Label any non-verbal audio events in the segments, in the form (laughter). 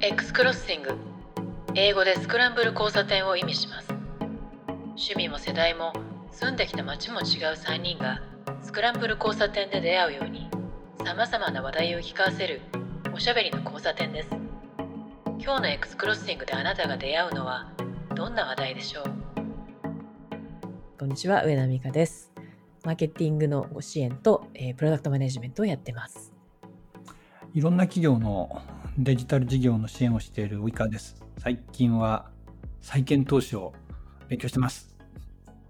X クロッシング英語でスクランブル交差点を意味します。趣味も世代も住んできた街も違う3人がスクランブル交差点で出会うようにさまざまな話題を聞かせるおしゃべりの交差点です。今日の X クロッシングであなたが出会うのはどんな話題でしょう？こんにちは上田美香です。マーケティングのご支援と、えー、プロダクトマネジメントをやってます。いろんな企業のデジタル事業の支援をしているウイカです。最近は債券投資を勉強してます。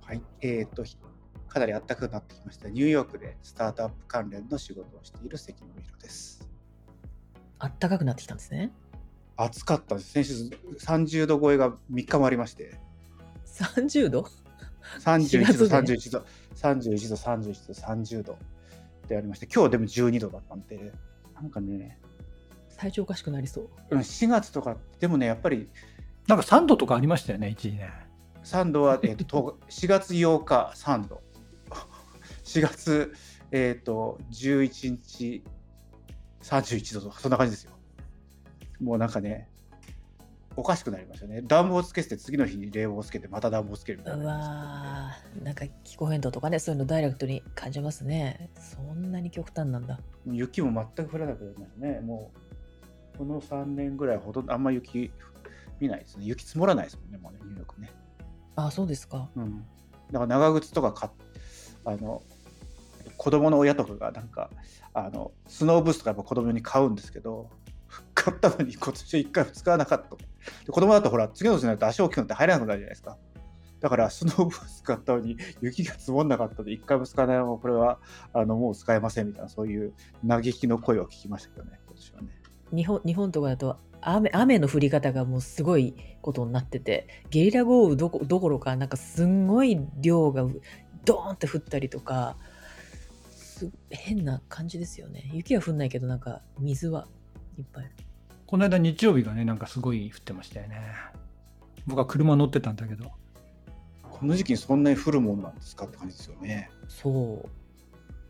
はい、えっ、ー、と、かなり暖かくなってきました。ニューヨークでスタートアップ関連の仕事をしている関野宏です。暖かくなってきたんですね。暑かったです。先週30度超えが3日もありまして。30度 ?31 度、31度、31度、31度、30度でありまして、今日でも12度だったんで、なんかね、体調おかしくなりそう。4月とか、でもね、やっぱり。なんか3度とかありましたよね、一時ね。3度は、えーと、(laughs) 4月8日3度。(laughs) 4月、えーと、11日31度とか、そんな感じですよ。もうなんかね、おかしくなりますよね。暖房つけて、次の日に冷房つけて、また暖房つけるみたいな、ね。うわなんか気候変動とかね、そういうのダイレクトに感じますね。そんなに極端なんだ。雪も全く降らなくなりますね。もう、この3年ぐらいほとんどあんま雪見ないですね。雪積もらないですもんね、もうね、ニューヨークね。あそうですか。うん。だから長靴とか買あの、子供の親とかがなんか、あの、スノーブースとかやっぱ子供に買うんですけど、買ったのに今年1回も使わなかった。で子供だとほら次の年になると足大きくなって入らなくなるじゃないですか。だからスノーブース買ったのに雪が積もんなかったので1回も使わないままこれはあのもう使えませんみたいなそういう嘆きの声を聞きましたけどね今年はね。日本日本とかだと雨雨の降り方がもうすごいことになっててゲリラ豪雨どこどころかなんかすんごい量がドーンって降ったりとか変な感じですよね。雪は降んないけどなんか水はいっぱいこの間日曜日がね、なんかすごい降ってましたよね。僕は車乗ってたんだけど。この時期にそんなに降るもんなんですかって感じですよね。そう。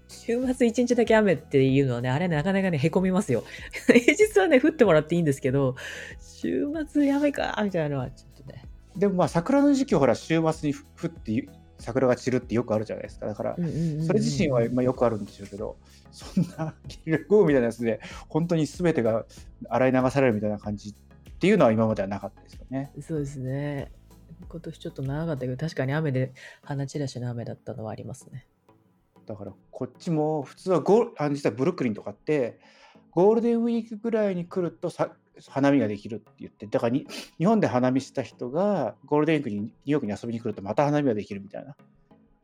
週末一日だけ雨っていうのはね、あれなかなかね、へこみますよ。(laughs) 平日はね、降ってもらっていいんですけど、週末雨か、みたいなのはちょっとね。でもまあ、桜の時期ほら、週末に降って桜が散るってよくあるじゃないですか。だから、それ自身はまあよくあるんでしょうけど、そんなゲリラ豪雨みたいなやつで、本当に全てが洗い流されるみたいな感じっていうのは今まではなかったですよね。そうですね。今年ちょっと長かったけど、確かに雨で花散らしの雨だったのはありますね。だからこっちも普通はゴあ実はブルックリンとかってゴールデンウィークぐらいに来るとさ花見ができるって言って、だからに日本で花見した人がゴールデンウィークにニューヨークに遊びに来るとまた花見ができるみたいな、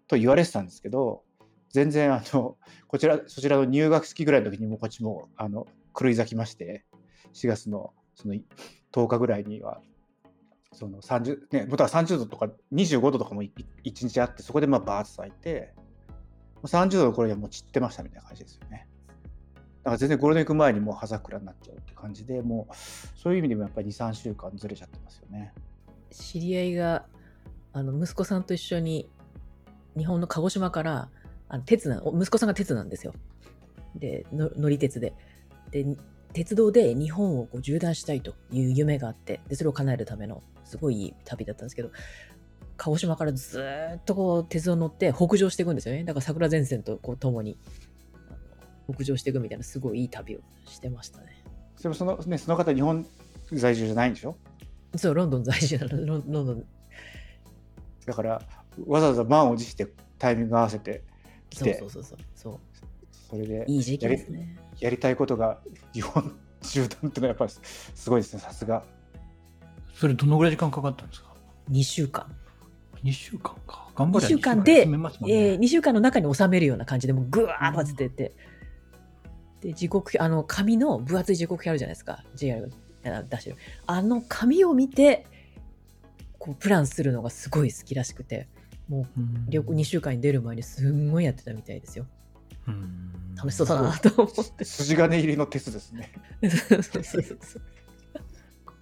と言われてたんですけど、全然あの、こちら、そちらの入学式ぐらいの時にもこっちもあの狂い咲きまして、4月のその10日ぐらいには、その30、ね、また30度とか25度とかも1日あって、そこでまあバーッと咲いて、30度の頃にはもう散ってましたみたいな感じですよね。だか全然ゴールデンウィーク前にもう葉桜になっちゃうって感じで、もうそういう意味でもやっぱり2、3週間ずれちゃってますよね。知り合いが、あの、息子さんと一緒に日本の鹿児島からあの鉄な息子さんが鉄なんですよ。で、乗り鉄で。で、鉄道で日本をこう縦断したいという夢があって、で、それを叶えるためのすごいいい旅だったんですけど、鹿児島からずっとこう鉄道乗って北上していくんですよね。だから桜前線とこう共に北上していくみたいなすごいいい旅をしてましたね。でもその,、ね、その方日本在住じゃないんでしょ？そう、ロンドン在住なの、ロンドン。だから、わざわざ満を持してタイミング合わせて来て、そうそうそうそう。それでいい時期ですねやりたいことが日本縦断ってのはやっぱりすごいですね、さすが。それどのぐらい時間かかったんですか ?2 週間。2週間か。頑張れ2週間で、ねえー、2週間の中に収めるような感じでもうぐわー混ぜてって、で、時刻表、あの、紙の分厚い時刻表あるじゃないですか。JR が出してる。あの紙を見て、こう、プランするのがすごい好きらしくて、もう、旅行2週間に出る前にすんごいやってたみたいですよ。楽しそうだなと思って。筋金入りのテスですね。そうそうそうそう。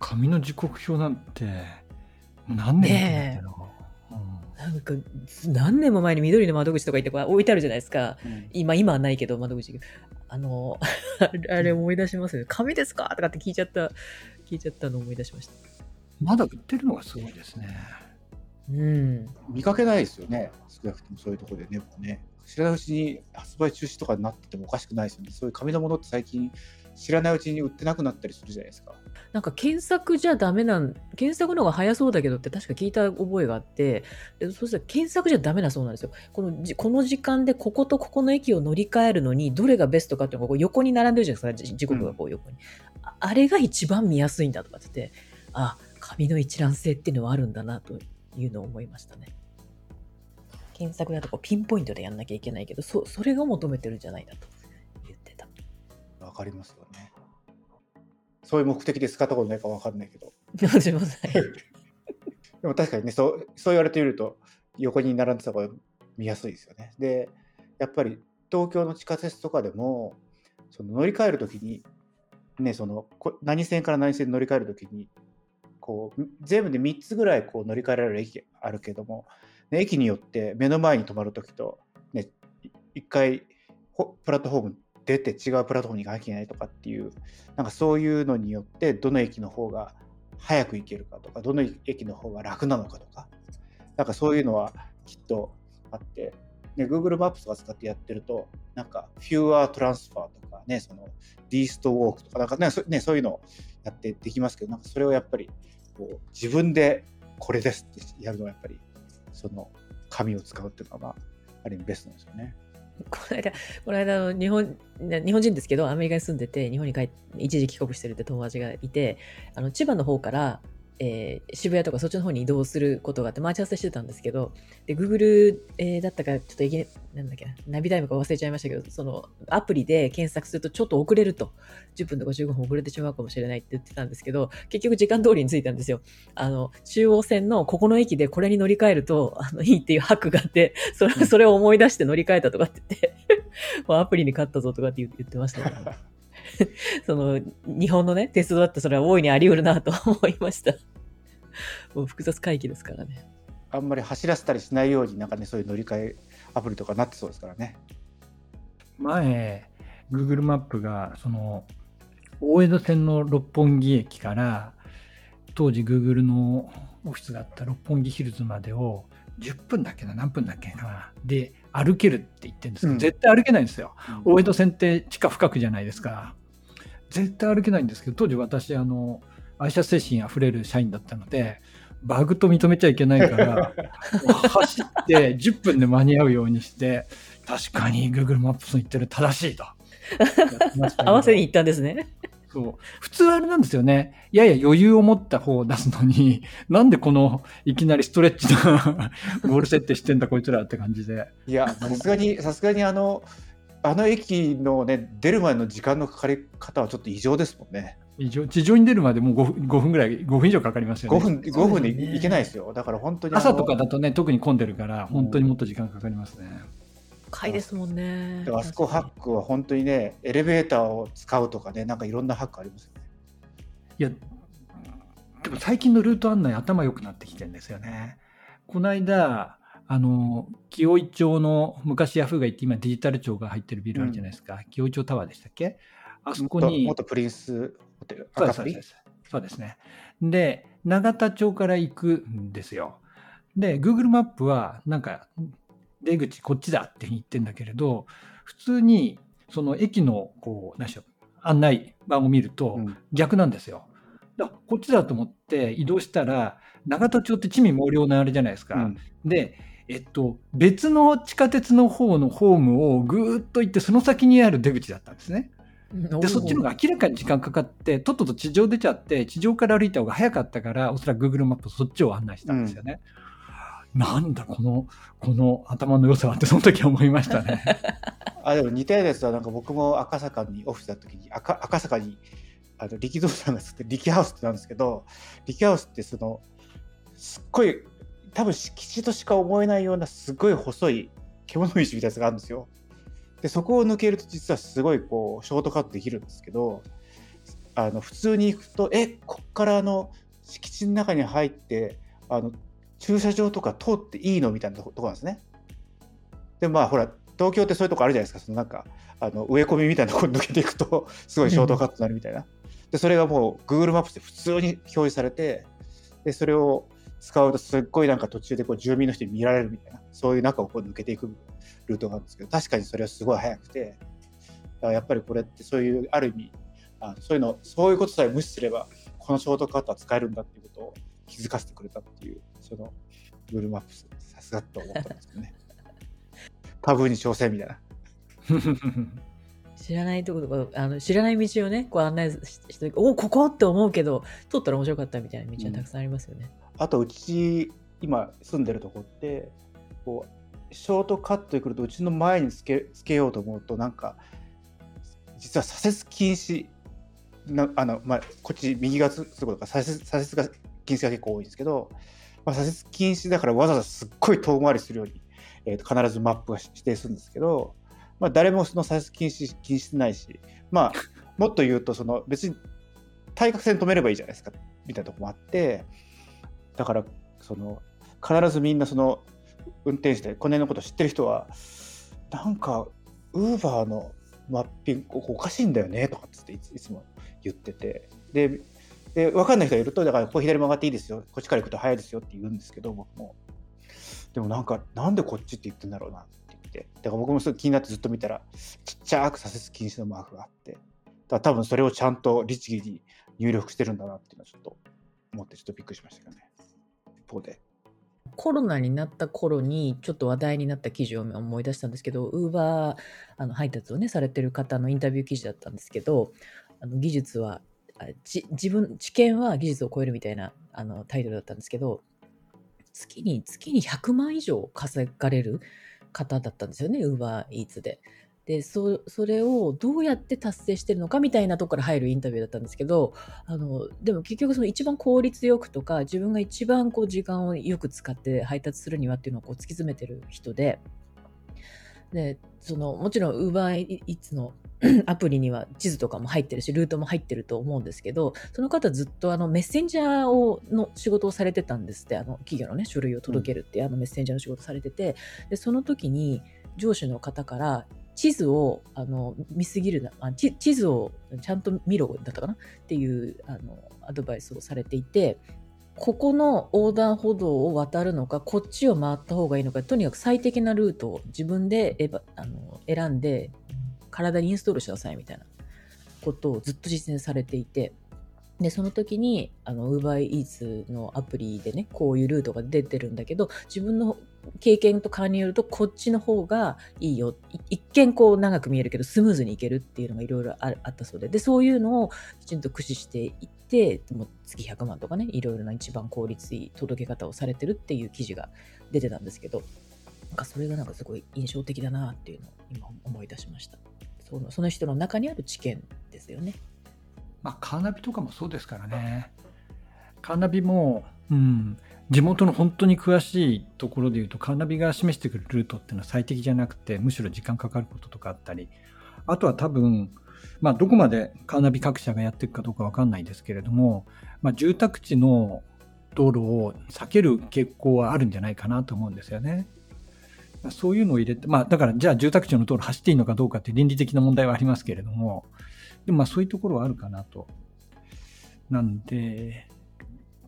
紙の時刻表なんて、何年っての、ねうん、なんか何年も前に緑の窓口とか行ってこう置いてあるじゃないですか。うん今、今はないけど、窓口。あの、(laughs) あれ思い出しますよ。紙ですかとかって聞いちゃった、聞いちゃったの思い出しました。まだ売ってるのがすごいですね。うん。見かけないですよね、少なくともそういうところでね、もうね知らないうちに発売中止とかになっててもおかしくないですよね、そういう紙のものって最近、知らないうちに売ってなくなったりするじゃないですか。なんか検索じゃダメなん、検索の方が早そうだけどって確か聞いた覚えがあって、でそしたら検索じゃダメだそうなんですよ。このじこの時間でこことここの駅を乗り換えるのにどれがベストかっていうのがこう横に並んでるじゃないですか、じ時刻がこう横に。ああれが一番見やすいんだとかって言って、あ、紙の一覧性っていうのはあるんだなというのを思いましたね。検索だとこうピンポイントでやんなきゃいけないけど、そそれが求めてるんじゃないかと。わかりますよね。そういう目的で使ったことないかわかんないけど。すい。でも確かにね、そうそう言われてみると、横に並んでた方が見やすいですよね。で、やっぱり東京の地下鉄とかでも、その乗り換えるときに、ね、そのこ何線から何線に乗り換えるときに、こう全部で3つぐらいこう乗り換えられる駅あるけども、ね駅によって目の前に止まるときと、ね、い一回ほプラットフォーム出て違うプラットフォームに行かなきゃいけないとかっていう、なんかそういうのによって、どの駅の方が早く行けるかとか、どの駅の方が楽なのかとか、なんかそういうのはきっとあって、ね、Google マップとか使ってやってると、なんか Fewer Transfer とかね、その Least Walk とか、なんかねそねそういうのをやってできますけど、なんかそれをやっぱりこう自分でこれですってやるのはやっぱり、その紙を使うっていうのが、まあ、ある意味ベストなんですよね。この間、この間の日本、日本人ですけど、アメリカに住んでて、日本に帰って、一時帰国してるって友達がいて、あの千葉の方から、えー渋谷とかそっちの方に移動することがあって、待ち合わせしてたんですけど、で、Google、えーだったか、ちょっといけ、なんだっけな、ナビタイムか忘れちゃいましたけど、そのアプリで検索するとちょっと遅れると、10分とか15分遅れてしまうかもしれないって言ってたんですけど、結局時間通りに着いたんですよ。あの、中央線のここの駅でこれに乗り換えると、あの、いいっていうハックがあって、(laughs) それそれを思い出して乗り換えたとかって言って、(laughs) もうアプリに勝ったぞとかって言ってましたね。(laughs) (laughs) その、日本のね、鉄道だってそれは大いにあり得るなと (laughs) 思いました。もう複雑回帰ですからね。あんまり走らせたりしないように、なんかね、そういう乗り換えアプリとかなってそうですからね。前、Google マップが、その、大江戸線の六本木駅から、当時 Google のオフィスがあった六本木ヒルズまでを10分だっけな、何分だっけな。で、歩けるって言ってるんですけど、うん絶対歩けないんですよ。大江戸線って地下深くじゃないですか。絶対歩けないんですけど、当時私、あの、愛車精神あふれる社員だったので、バグと認めちゃいけないから、(laughs) 走って10分で間に合うようにして、確かに Google マップスの言ってる正しいと。合わせに行ったんですね。そう。普通はあれなんですよね。やや余裕を持った方を出すのに、なんでこのいきなりストレッチなゴール設定してんだこいつらって感じで。いや、さすがに、さすがにあの、あの駅のね、出る前の時間のかかり方はちょっと異常ですもんね。地上地上に出るまでもう 5, 分5分ぐらい、5分以上かかりますよね。5分、5分で行けないですよ。だから本当に朝とかだとね、特に混んでるから、本当にもっと時間かかりますね。回ですもんね。であそこハックは本当にね、エレベーターを使うとかね、なんかいろんなハックありますよね。いや、でも最近のルート案内頭良くなってきてるんですよね。この間、あの、清井町の昔ヤフーが行って今デジタル庁が入ってるビルあるじゃないですか。清井町タワーでしたっけ？あそこに。元プリンスホテル、そうですそうです。そうですね。で、永田町から行くんですよ。で、Google マップは、なんか、出口こっちだって言ってんだけれど、普通に、その駅の、こう、何でしょう、案内板を見るとうん逆なんですよ。だからこっちだと思って移動したら、永田町って地味毛量のあれじゃないですか。うんで、えっと、別の地下鉄の方のホームをぐーっと行って、その先にある出口だったんですね。で、そっちの方が明らかに時間かかって、とっとと地上出ちゃって、地上から歩いた方が早かったから、おそらく Google マップそっちを案内したんですよね。なんだ、この、この頭の良さはって、その時は思いましたね。(laughs) あでも似たようなやつは、なんか僕も赤坂にオフィスだった時に、赤赤坂にあの力道山が作って力ハウスってなんですけど、力ハウスってその、すっごい、多分敷地としか思えないようなすごい細い獣道みたいなやつがあるんですよ。で、そこを抜けると実はすごいこう、ショートカットできるんですけど、あの普通に行くと、え、こっからあの敷地の中に入って、あの駐車場とか通っていいのみたいなとこなんですね。でまあほら東京ってそういうとこあるじゃないですかそのなんかあの植え込みみたいなところ抜けていくとすごいショートカットになるみたいな。でそれがもう Google マップで普通に表示されてでそれを使うとすっごいなんか途中でこう住民の人に見られるみたいなそういう中をこう抜けていくルートがあるんですけど確かにそれはすごい速くてだからやっぱりこれってそういうある意味あそういうのそういうことさえ無視すればこのショートカットは使えるんだっていうことを気づかせてくれたっていうその Google マップさすがと思ったんですけどね。(laughs) タブーに挑戦みたいな。知らないところとかあの知らない道をねこう案内しておここ？って思うけど通ったら面白かったみたいな道はたくさんありますよね、うん、あとうち今住んでるとこってこうショートカットで来るとうちの前につけつけようと思うとなんか実は左折禁止なあの、まあ、こっち右がすごいか左折左折が禁止が結構多いんですけど、まあ、左折禁止だからわざわざすっごい遠回りするように、えー、と必ずマップが指定するんですけど、まあ、誰もその左折禁止禁止してないし、まあ、もっと言うとその別に対角線止めればいいじゃないですかみたいなとこもあってだからその必ずみんなその運転手でこの辺のこと知ってる人はなんかウーバーのマッピングおかしいんだよねとかっていつも言ってて。でで分かんない人がいるとだからここ左曲がっていいですよ。こっちから行くと早いですよって言うんですけど僕も。でもなんかなんでこっちって言ってんだろうなって言って。だから僕もそれ気になってずっと見たらちっちゃく左折禁止のマークがあって。だから多分それをちゃんと律儀に入力してるんだなっていうのはちょっと思ってちょっとびっくりしましたけどね。方で。コロナになった頃にちょっと話題になった記事を思い出したんですけど、ウーバーあの配達をね、されてる方のインタビュー記事だったんですけど、あの技術は自分、知見は技術を超えるみたいなあのタイトルだったんですけど、月に、月に100万以上稼がれる方だったんですよね、ウーバーイーツで。でそれをどうやって達成してるのかみたいなとこから入るインタビューだったんですけどあのでも結局その一番効率よくとか自分が一番こう時間をよく使って配達するにはっていうのをこう突き詰めてる人ででそのもちろん UberEats の (coughs) アプリには地図とかも入ってるしルートも入ってると思うんですけどその方ずっとあのメッセンジャーをの仕事をされてたんですってあの企業のね書類を届けるっていう、あのメッセンジャーの仕事されててでその時に上司の方から地図をあの見すぎるなあ地図をちゃんと見ろだったかなっていうあのアドバイスをされていてここの横断歩道を渡るのかこっちを回った方がいいのかとにかく最適なルートを自分であの選んで体にインストールしなさいみたいなことをずっと実践されていてで、その時に、あの、UberEats のアプリでね、こういうルートが出てるんだけど、自分の経験と勘によると、こっちの方がいいよ。一見こう長く見えるけど、スムーズにいけるっていうのがいろいろあったそうで、で、そういうのをきちんと駆使していって、もう月100万とかね、いろいろな一番効率いい届け方をされてるっていう記事が出てたんですけど、なんかそれがなんかすごい印象的だなっていうのを今思い出しました。そのその人の中にある知見ですよね。まあ、カーナビとかもそうですからね。カーナビも、うん、地元の本当に詳しいところで言うと、カーナビが示してくるルートっていうのは最適じゃなくて、むしろ時間かかることとかあったり、あとは多分、まあ、どこまでカーナビ各社がやっていくかどうかわかんないですけれども、まあ、住宅地の道路を避ける傾向はあるんじゃないかなと思うんですよね。そういうのを入れて、まあ、だから、じゃあ住宅地の道路走っていいのかどうかって倫理的な問題はありますけれども、でもまあそういうところはあるかなと。なんで、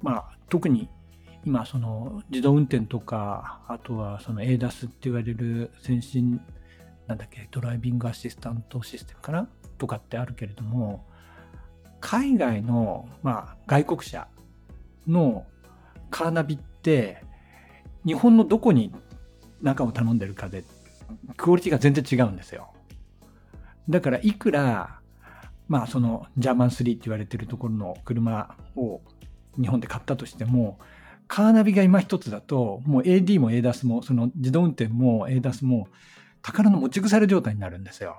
まあ特に今その自動運転とか、あとはその ADAS って言われる先進、なんだっけ、ドライビングアシスタントシステムかな？とかってあるけれども、海外の、まあ、外国車のカーナビって、日本のどこに中を頼んでるかで、クオリティが全然違うんですよ。だから、いくらまあそのジャーマン3って言われてるところの車を日本で買ったとしても、カーナビが今一つだと、もう AD も ADAS も、その自動運転も ADAS も、宝の持ち腐れ状態になるんですよ。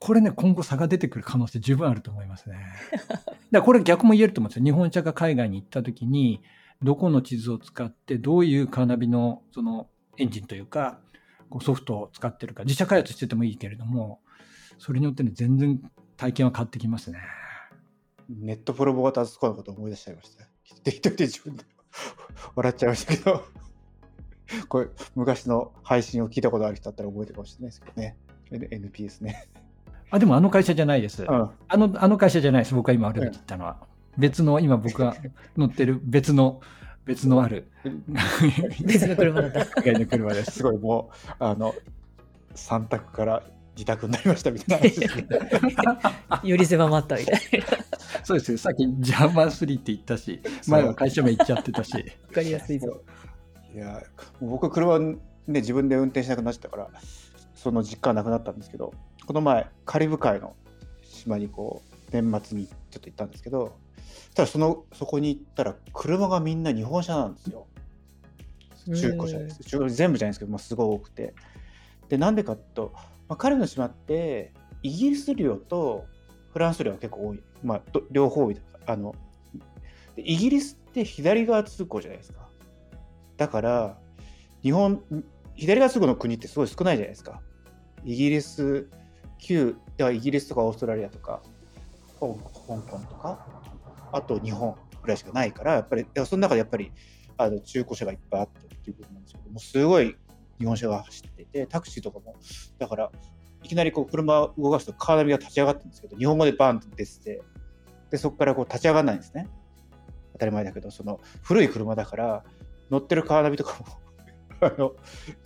これね、今後差が出てくる可能性十分あると思いますね。(laughs) だからこれ逆も言えると思うんですよ。日本車が海外に行った時に、どこの地図を使って、どういうカーナビのそのエンジンというか、ソフトを使ってるか、自社開発しててもいいけれども、それによってね、全然体験は変わってきますね。ネットプロボーターズスコアのことを思い出しちゃいました。適当で自分で。(laughs) 笑っちゃいましたけど、これ、昔の配信を聞いたことある人だったら覚えてるかもしれないですけどね。NPS ね。あ、でもあの会社じゃないです。うん。あの、あの会社じゃないです。僕が今、あれを言ったのは。別の、今僕が乗ってる別の、別のある、(laughs) 別の車だった。(laughs) の車です。すごいもう、あの、3択から自宅になりましたみたいな。より狭まったみたいそうですよ。さっきジャーマン3って言ったし、前は会社名言っちゃってたし。な。わかりやすいぞ。いや、僕、車ね、自分で運転しなくなっちゃったから、その実感なくなったんですけど、この前、カリブ海の島にこう、年末にちょっと行ったんですけど、ただその、そこに行ったら、車がみんな日本車なんですよ。中古車です。中古全部じゃないですけど、まあ、すごい多くて。で、なんでかと、まあ、彼の島って、イギリス領とフランス領が結構多い。まあ、両方多いとかあのイギリスって左側通行じゃないですか。だから、日本、左側通行の国ってすごい少ないじゃないですか。イギリス、旧、ではイギリスとかオーストラリアとか、香港とか、あと日本ぐらいしかないから、やっぱり、その中でやっぱりあの中古車がいっぱいあってっていうことなんですけども、すごい日本車が走ってて、タクシーとかも、だから、いきなりこう車を動かすとカーナビが立ち上がってるんですけど、日本語でバーンって出てて、で、そこからこう立ち上がらないんですね。当たり前だけど、その古い車だから、乗ってるカーナビとかも (laughs) あの、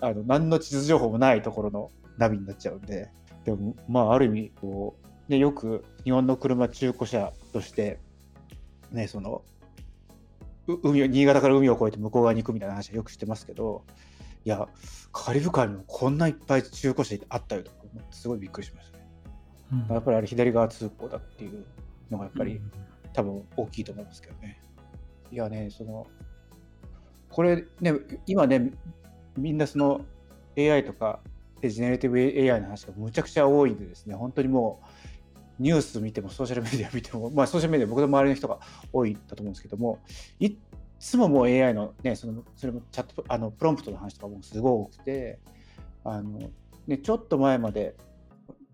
あの何の地図情報もないところのナビになっちゃうんで、でも、まあ、ある意味、こう、ね、よく日本の車中古車として、ね、その、海を新潟から海を越えて向こう側に行くみたいな話はよくしてますけど、いや、カリブ海にもこんないっぱい中古車あったよとかすごいびっくりしましたね。うんやっぱりあれ左側通行だっていうのがやっぱり多分大きいと思いますけどね。いやね、その、これね、今ね、みんなその AI とかでジェネレティブ AI の話がむちゃくちゃ多いんでですね、本当にもうニュース見てもソーシャルメディア見ても、まあソーシャルメディア僕の周りの人が多いんだと思うんですけども、いっつももう AI のね、そのそれもチャット、あのプロンプトの話とかもすごい多くて、あのね、ちょっと前まで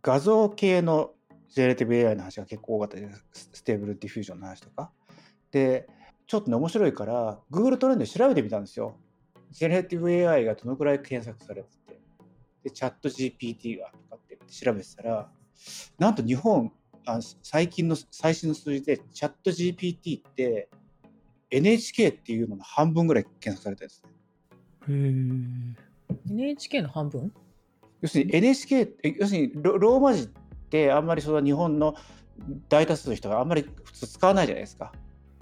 画像系のジェネレティブ AI の話が結構多かったです。 Stable Diffusion の話とか。で、ちょっとね、面白いから、Google トレンドで調べてみたんですよ。ジェネレティブ AI がどのくらい検索されてて、で、 ChatGPT がとかって調べてたら、なんと日本、あ最近の最新の数字で、チャット GPT って NHK っていうのの半分ぐらい検索されてるんですね。NHK の半分？要するに NHK、え要するにロローマ字ってあんまりその日本の大多数の人があんまり普通使わないじゃないですか。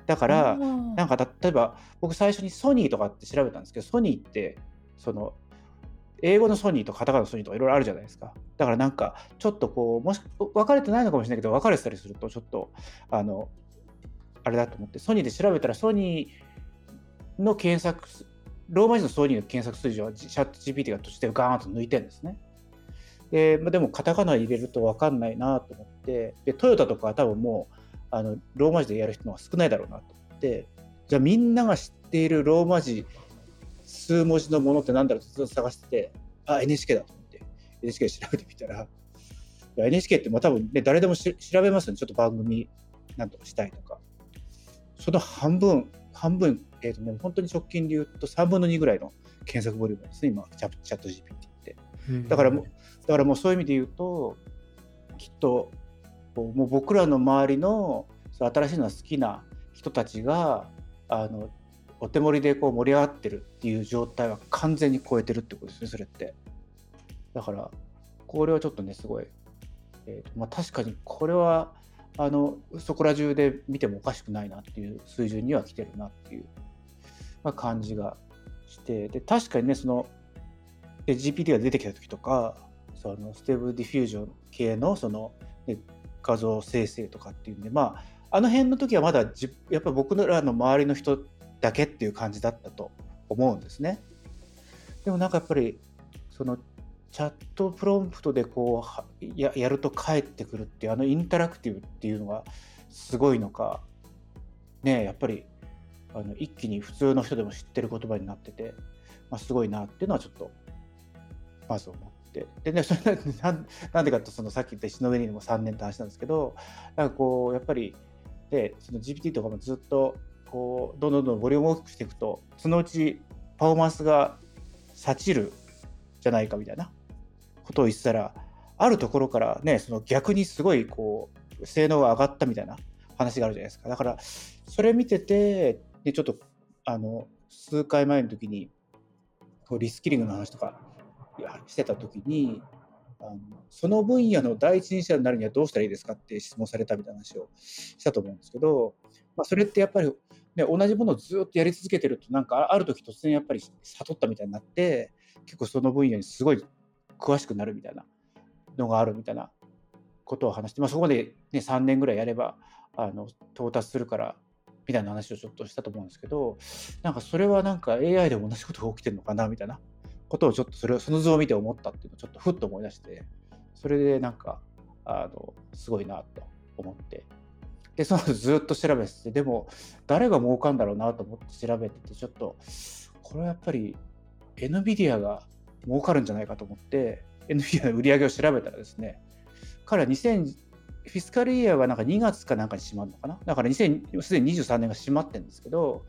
だから、なんか例えば僕最初にソニーとかって調べたんですけど、ソニーってその英語のソニーとカタカナのソニーとかいろいろあるじゃないですか。だからなんかちょっとこう、もし分かれてないのかもしれないけど、分かれてたりするとちょっとあの、あれだと思って、ソニーで調べたらソニーの検索、ローマ字のソニーの検索数字はチャット GPT が途中でガーンと抜いてるんですね。でまあでもカタカナ入れると分かんないなと思ってでトヨタとかは多分もうあのローマ字でやる人の方が少ないだろうなと思ってじゃあみんなが知っているローマ字数文字のものって何だろうとずっと探しててあ NHK だと思って NHK で調べてみたら NHK ってまあ多分ね誰でもし調べますよねちょっと番組なんとかしたいとかその半分半分えっ、とね本当に直近で言うと3分の2ぐらいの検索ボリュームですね今チャチャット GPT ってだからもうだからもうそういう意味で言うときっともう僕らの周りの新しいのが好きな人たちがあのお手盛りでこう盛り上がってるっていう状態は完全に超えてるってことですねそれって。だからこれはちょっとねすごい、えーとまあ、確かにこれはあのそこら中で見てもおかしくないなっていう水準には来てるなっていう、まあ、感じがしてで確かにねそので GPT が出てきた時とかその Stable Diffusion 系のその、ね、画像生成とかっていうんでまああの辺の時はまだじやっぱ僕らの周りの人だけっていう感じだったと思うんですね。でもなんかやっぱりそのチャットプロンプトでこうややると返ってくるっていうあのインタラクティブっていうのがすごいのかねやっぱりあの一気に普通の人でも知ってる言葉になってて、まあ、すごいなっていうのはちょっとまず思って。でねそれなんなんでかとそのさっき言った石の上にも3年って話なんですけどなんかこうやっぱりでその GPT とかもずっとこうどんどんどんボリューム大きくしていくとそのうちパフォーマンスがさちるじゃないかみたいな。ことを言ってたらあるところからねその逆にすごいこう性能が上がったみたいな話があるじゃないですか。だからそれ見ててでちょっとあの数回前の時にこうリスキリングの話とかしてた時にあのその分野の第一人者になるにはどうしたらいいですかって質問されたみたいな話をしたと思うんですけど、まあ、それってやっぱり、ね、同じものをずっとやり続けてるとなんかある時突然やっぱり悟ったみたいになって結構その分野にすごい詳しくなるみたいなのがあるみたいなことを話して、まあ、そこまで、ね、3年ぐらいやればあの到達するからみたいな話をちょっとしたと思うんですけどなんかそれはなんか AI でも同じことが起きてるのかなみたいなことをちょっとそれその図を見て思ったっていうのをちょっとふっと思い出してそれでなんかあのすごいなと思って。でそのずっと調べててでも誰が儲かんだろうなと思って調べててちょっとこれはやっぱり NVIDIA が儲かるんじゃないかと思って NVIDIA の売り上げを調べたらですね彼は2000 fiscal year がなんか2月かなんかに閉まるのかな？だからすでに23年が閉まってるんですけど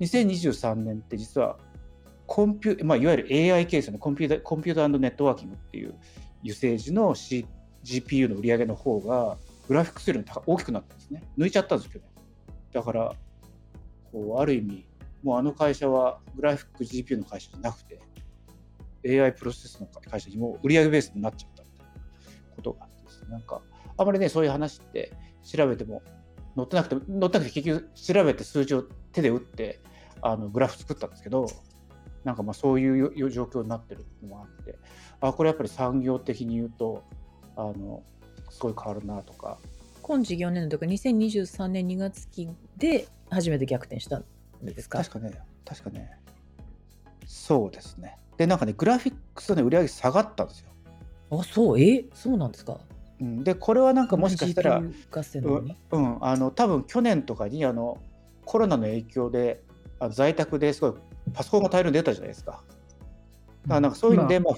2023年って実はコンピュ、まあ、いわゆる AI ケースのコンピュータコンピュータネットワーキングっていう usage の、C、GPU の売り上げの方がグラフィックスより大きくなったんですね。抜いちゃったんですけど、だからこうある意味もうあの会社はグラフィック GPU の会社じゃなくて AI プロセスの会社にも売り上げベースになっちゃったみたいなことがあってですね。なんかあまりねそういう話って調べても載ってなくて載ってなくて結局調べて数字を手で打ってあのグラフ作ったんですけどなんかまあそういう状況になってるのもあってあこれやっぱり産業的に言うとあのすごい変わるなとか。今事業年度とか2023年2月期で初めて逆転したんですか？確かね確かね。そうですねでなんかねグラフィックスの、ね、売り上げ下がったんですよ。あそう？え？そうなんですか？うん、でこれはなんかもしかしたら、うん、うん、あの多分去年とかにあのコロナの影響であ在宅ですごいパソコンが大量に出たじゃないですか。だからなんかそういうので、まあ、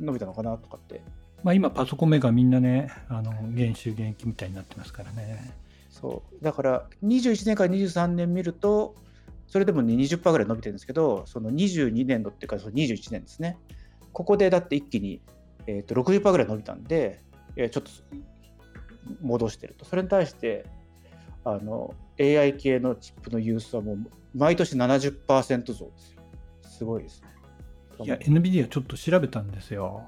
伸びたのかなとかって。まあ、今、パソコンメーカーみんなね、あの減収減益みたいになってますからね。そう。だから21年から23年見ると、それでも、ね、20%ぐらい伸びてるんですけど、その22年度っていうか、その21年ですね。ここでだって一気に、えー、と60%ぐらい伸びたんで、えちょっと戻してると。それに対して、あの AI 系のチップのユースはもう毎年70%増ですよ。すごいですね。いや、NVIDIA ちょっと調べたんですよ。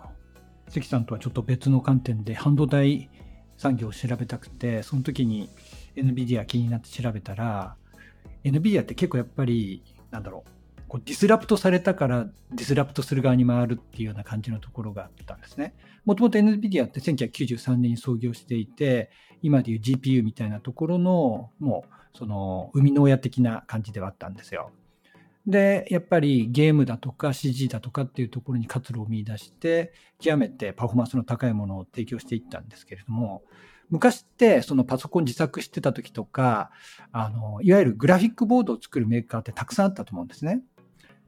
関さんとはちょっと別の観点で半導体産業を調べたくて、その時に NVIDIA 気になって調べたら、NVIDIA って結構やっぱり、なんだろう、こう disrupt されたから disrupt する側に回るっていうような感じのところがあったんですね。もともと NVIDIA って1993年に創業していて、今でいう GPU みたいなところの、もうその生みの親的な感じではあったんですよ。で、やっぱりゲームだとか CG だとかっていうところに活路を見出して、極めてパフォーマンスの高いものを提供していったんですけれども、昔ってそのパソコン自作してた時とか、あの、いわゆるグラフィックボードを作るメーカーってたくさんあったと思うんですね。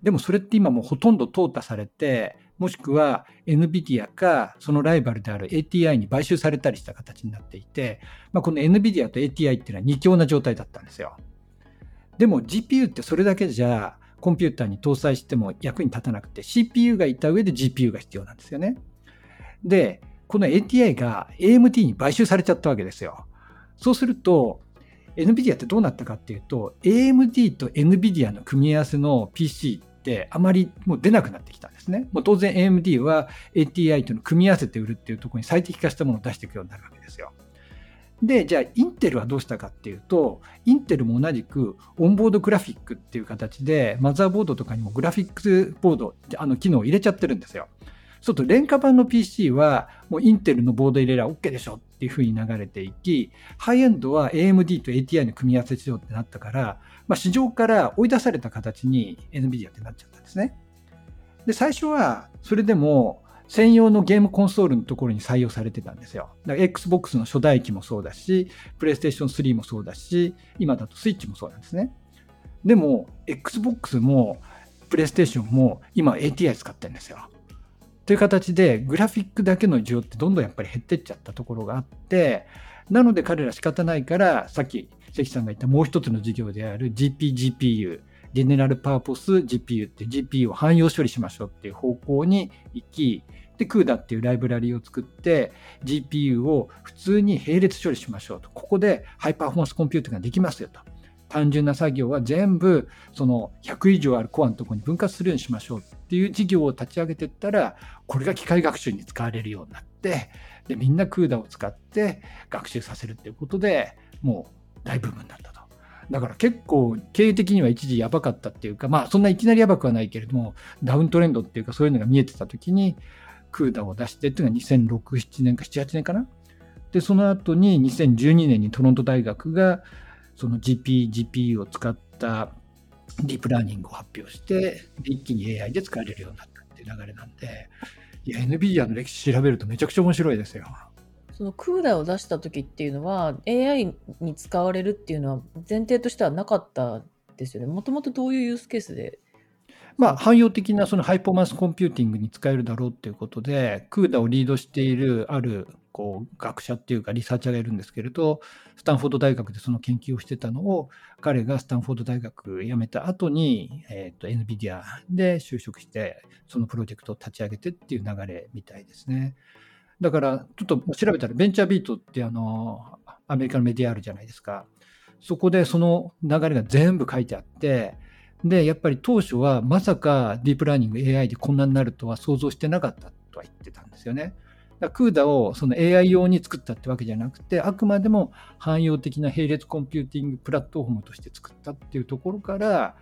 でもそれって今もうほとんど淘汰されて、もしくは NVIDIA かそのライバルである ATI に買収されたりした形になっていて、まあ、この NVIDIA と ATI っていうのは二強な状態だったんですよ。でも GPU ってそれだけじゃコンピューターに搭載しても役に立たなくて CPU がいた上で GPU が必要なんですよね。で、この ATI が AMD に買収されちゃったわけですよ。そうすると NVIDIA ってどうなったかっていうと AMD と NVIDIA の組み合わせの PC ってあまりもう出なくなってきたんですね。もう当然 AMD は ATI との組み合わせて売るっていうところに最適化したものを出していくようになるわけですよ。で、じゃあインテルはどうしたかっていうと、インテルも同じくオンボードグラフィックっていう形で、マザーボードとかにもグラフィックスボード、あの機能を入れちゃってるんですよ。そうすると廉価版の PC はもうインテルのボード入れれば OK でしょっていうふうに流れていき、ハイエンドは AMD と ATI の組み合わせしようってなったから、まあ、市場から追い出された形に NVIDIA ってなっちゃったんですね。で、最初はそれでも専用のゲームコンソールのところに採用されてたんですよ。だから Xbox の初代機もそうだし、PlayStation 3もそうだし、今だと Switch もそうなんですね。でも、Xbox も PlayStation も今 ATI 使ってるんですよ。という形で、グラフィックだけの需要ってどんどんやっぱり減ってっちゃったところがあって、なので彼ら仕方ないから、さっき関さんが言ったもう一つの事業である GPGPU、ジェネラルパーポス GPU って GPU を汎用処理しましょうっていう方向に行き、で、CUDA っていうライブラリを作って GPU を普通に並列処理しましょうと。ここでハイパフォーマンスコンピューターができますよと。単純な作業は全部その100以上あるコアのところに分割するようにしましょうっっていう事業を立ち上げてったらこれが機械学習に使われるようになってでみんな CUDA を使って学習させるっていうことでもう大ブームになったと。だから結構経営的には一時やばかったっていうかまあそんないきなりやばくはないけれどもダウントレンドっていうかそういうのが見えてた時に CUDA を出してっていうのが2006、7年か7、8年かな。で、その後に2012年にトロント大学がその GP、GPU を使ったディープラーニングを発表して、一気に AI で使われるようになったっていう流れなんで、いや、NVIDIA の歴史調べるとめちゃくちゃ面白いですよ。その CUDA を出した時っていうのは AI に使われるっていうのは前提としてはなかったですよね。もともとどういうユースケースで？まあ、汎用的なその high performance computing に使えるだろうっていうことで、 CUDA をリードしているあるこう学者っていうかリサーチャーがいるんですけれど、スタンフォード大学でその研究をしてたのを、彼がスタンフォード大学辞めた後に、えっ、ー、と、NVIDIA で就職して、そのプロジェクトを立ち上げてっていう流れみたいですね。だから、ちょっと調べたら、ベンチャービートってあの、アメリカのメディアあるじゃないですか。そこでその流れが全部書いてあって、で、やっぱり当初はまさかディープラーニング AI でこんなになるとは想像してなかったとは言ってたんですよね。だ CUDA をその AI 用に作ったってわけじゃなくて、あくまでも汎用的な並列コンピューティングプラットフォームとして作ったっていうところから、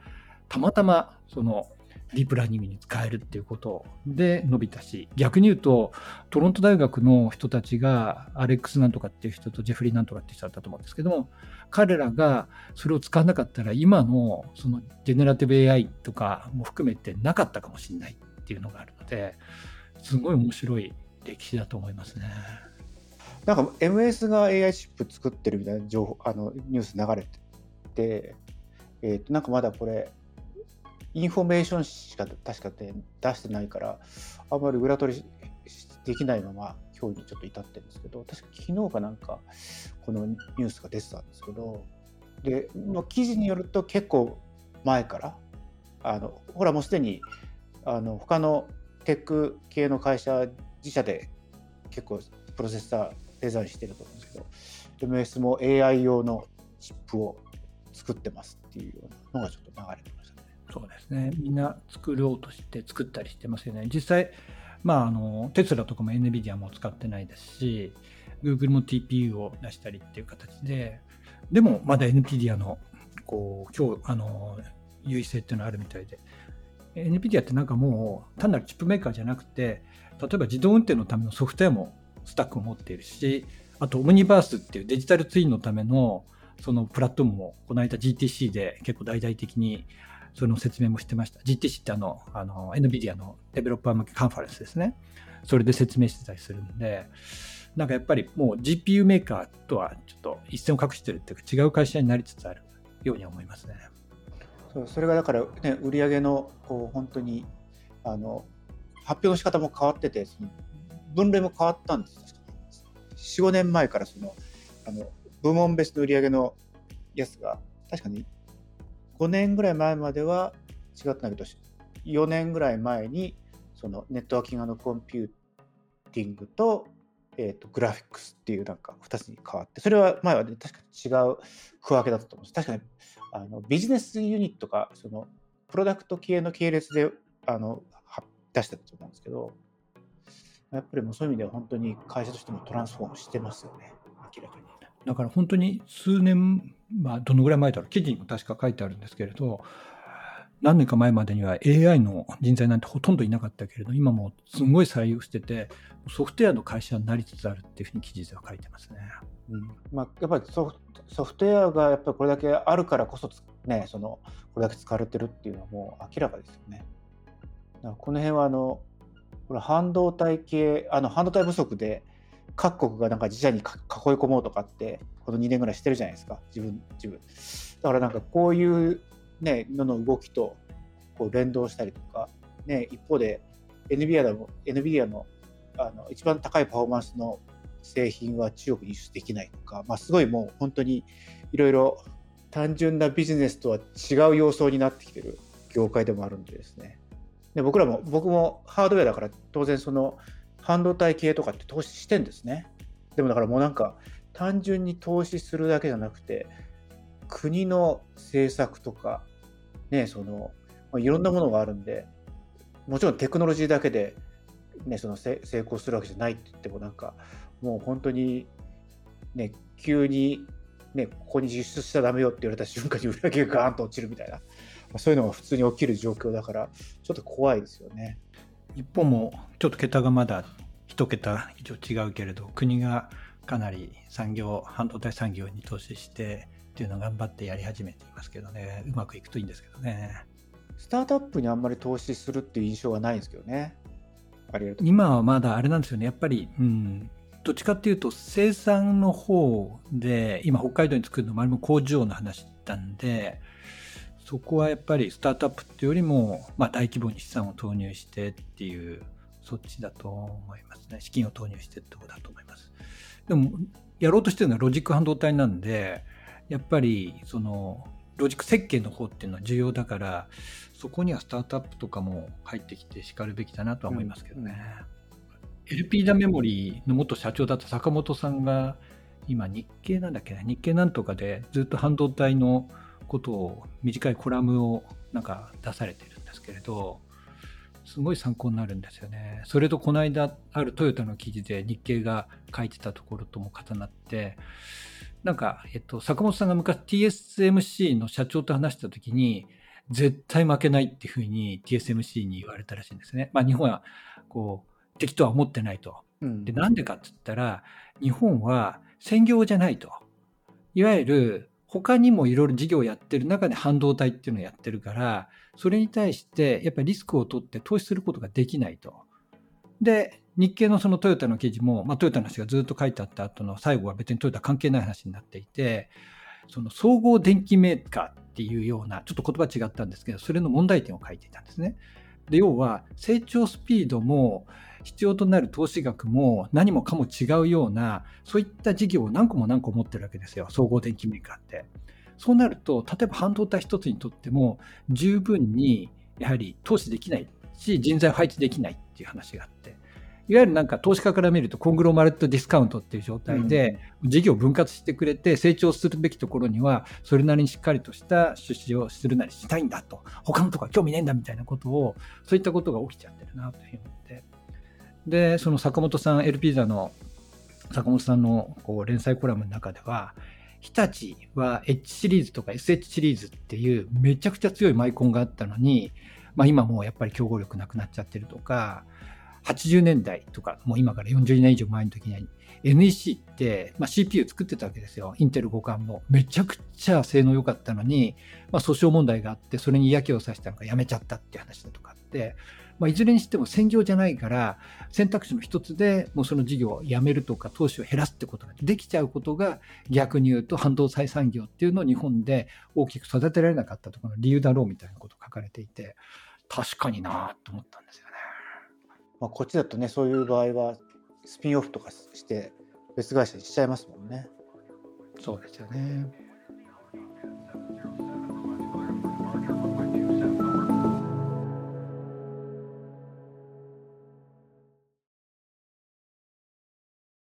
たまたまそのディープラーニングに使えるっていうことで伸びたし、逆に言うと、トロント大学の人たちが、アレックスなんとかっていう人とジェフリーなんとかって人だったと思うんですけども、彼らがそれを使わなかったら、今のそのジェネラティブ AI とかも含めてなかったかもしれないっていうのがあるので、すごい面白い歴史だと思いますね。なんか MS が AI チップ作ってるみたいな情報あのニュース流れてて、えー、となんかまだこれインフォメーションしか確かで出してないから、あんまり裏取りできないまま今日にちょっと至ってるんですけど、確か昨日かなんかこのニュースが出てたんですけど、で、の記事によると結構前から、あのほらもうすでにあの他のテック系の会社自社で結構プロセッサーデザインしてると思うんですけど、MS も AI 用のチップを作ってますっていうようなのがちょっと流れてましたね。そうですね。みんな作ろうとして作ったりしてますよね。実際、まあ、あの、テスラとかも NVIDIA も使ってないですし、Google も TPU を出したりっていう形で、でもまだ NVIDIA の、こう、今日、あの、優位性っていうのはあるみたいで、NVIDIA ってなんかもう単なるチップメーカーじゃなくて、例えば自動運転のためのソフトウェアもスタックを持っているし、あとオムニバースっていうデジタルツインのためのそのプラットフォームもこの間 GTC で結構大々的にその説明もしてました。GTC ってあの、あの、NVIDIA のデベロッパー向けカンファレンスですね。それで説明してたりするんで、なんかやっぱりもう GPU メーカーとはちょっと一線を画してるっていうか違う会社になりつつあるように思いますね。そうそれがだからね、売上のこう本当にあの発表の仕方も変わってて、その分類も変わったんです。4、5年前からそのあの部門別の売り上げのやつが確かに5年ぐらい前までは違ったんだけど、4年ぐらい前に、そのネットワーキングのコンピューティングと、えーと、グラフィックスっていうなんか2つに変わって、それは前は、ね、確かに違う区分けだったと思うんです。確かにあのビジネスユニットか、そのプロダクト系の系列であの出したと思うんですけど、やっぱりもうそういう意味では本当に会社としてもトランスフォームしてますよね、明らかに。だから本当に数年、まあ、どのぐらい前だろう、記事にも確か書いてあるんですけれど、何年か前までには AI の人材なんてほとんどいなかったけれど、今もすごい採用してて、ソフトウェアの会社になりつつあるっていうふうに記事では書いてますね。うんまあ、やっぱりソソフトウェアがやっぱりこれだけあるからこそ、ね、そのこれだけ使われてるっていうのはもう明らかですよね。だからこの辺はあのこれ半導体系あの半導体不足で各国がなんか自社に囲い込もうとかってこの2年ぐらいしてるじゃないですか自分自分だからなんかこういうねのの動きとこう連動したりとかね一方で NVIDIA の NVIDIA のあの一番高いパフォーマンスの製品は中国に輸出できないとか、まあ、すごいもう本当にいろいろ単純なビジネスとは違う様相になってきてる業界でもあるんでですね。で僕らも僕もハードウェアだから当然その半導体系とかって投資してんですね。でもだからもうなんか単純に投資するだけじゃなくて国の政策とかねその、ま、いろんなものがあるんでもちろんテクノロジーだけで、ね、その成功するわけじゃないって言ってもなんかもう本当にね急にね、ここに輸出しちゃだめよって言われた瞬間に売り上げがガーンと落ちるみたいな、そういうのが普通に起きる状況だから、ちょっと怖いですよね。日本もちょっと桁がまだ1桁以上違うけれど、国がかなり産業、半導体産業に投資してっていうのを頑張ってやり始めていますけどね、うまくいくといいんですけどね。スタートアップにあんまり投資するっていう印象はないんですけどね。今はまだあれなんですよね、やっぱり、うん、どっちかっていうと生産の方で今北海道に作るのもあれも工場の話なんでそこはやっぱりスタートアップっていうよりも、まあ、大規模に資産を投入してっていうそっちだと思いますね。資金を投入してってとこだと思います。でもやろうとしてるのはロジック半導体なんでやっぱりそのロジック設計の方っていうのは重要だからそこにはスタートアップとかも入ってきてしかるべきだなとは思いますけどね。うん。LP ダメモリーの元社長だった坂本さんが今日経なんだっけな日経なんとかでずっと半導体のことを短いコラムをなんか出されてるんですけれどすごい参考になるんですよね。それとこの間あるトヨタの記事で日経が書いてたところとも重なってなんか、えっと、坂本さんが昔 TSMC の社長と話した時に絶対負けないっていうふうに TSMC に言われたらしいんですね。まあ日本はこう敵とは思ってないと。で、なんでかって言ったら、日本は専業じゃないと。いわゆる、他にもいろいろ事業をやってる中で半導体っていうのをやってるから、それに対してやっぱりリスクを取って投資することができないと。で、日経のそのトヨタの記事も、まあ、トヨタの話がずっと書いてあった後の最後は別にトヨタ関係ない話になっていて、その総合電機メーカーっていうような、ちょっと言葉違ったんですけど、それの問題点を書いていたんですね。で、要は成長スピードも必要となる投資額も何もかも違うような、そういった事業を何個も何個持ってるわけですよ、総合電機メーカーって。そうなると、例えば半導体一つにとっても、十分にやはり投資できないし、人材を配置できないっていう話があって。いわゆるなんか投資家から見るとコングロマレットディスカウントっていう状態で事業を分割してくれて成長するべきところにはそれなりにしっかりとした出資をするなりしたいんだと他のとこは興味ねえんだみたいなことをそういったことが起きちゃってるなというふうにで、その坂本さん、LP 座の坂本さんのこう連載コラムの中では、日立は H シリーズとか SH シリーズっていうめちゃくちゃ強いマイコンがあったのに、まあ、今もうやっぱり競合力なくなっちゃってるとか、80年代とか、もう今から40年以上前の時に NEC って、まあ、CPU 作ってたわけですよ。インテル互換も。めちゃくちゃ性能良かったのに、まあ、訴訟問題があって、それに嫌気をさしたのがやめちゃったっていう話だとかって、まあ、いずれにしても専業じゃないから選択肢の一つでもうその事業をやめるとか投資を減らすってことができちゃうことが逆に言うと半導体産業っていうのを日本で大きく育てられなかったところの理由だろうみたいなこと書かれていて確かになと思ったんですよね。まあ、こっちだとねそういう場合はスピンオフとかして別会社にしちゃいますもんね。そうですよね。